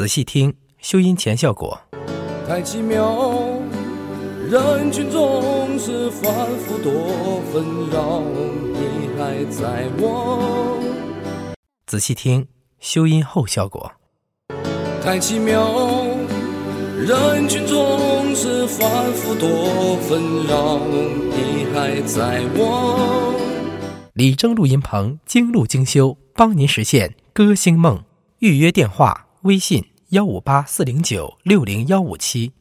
仔细听，修音前效果。太奇妙，人群中是反复多纷扰，你还在我。仔细听，修音后效果。太奇妙，人群中是反复多纷扰，你还在我。李征录音棚精录精修，帮您实现歌星梦。预约电话：微信幺五八四零九六零幺五七。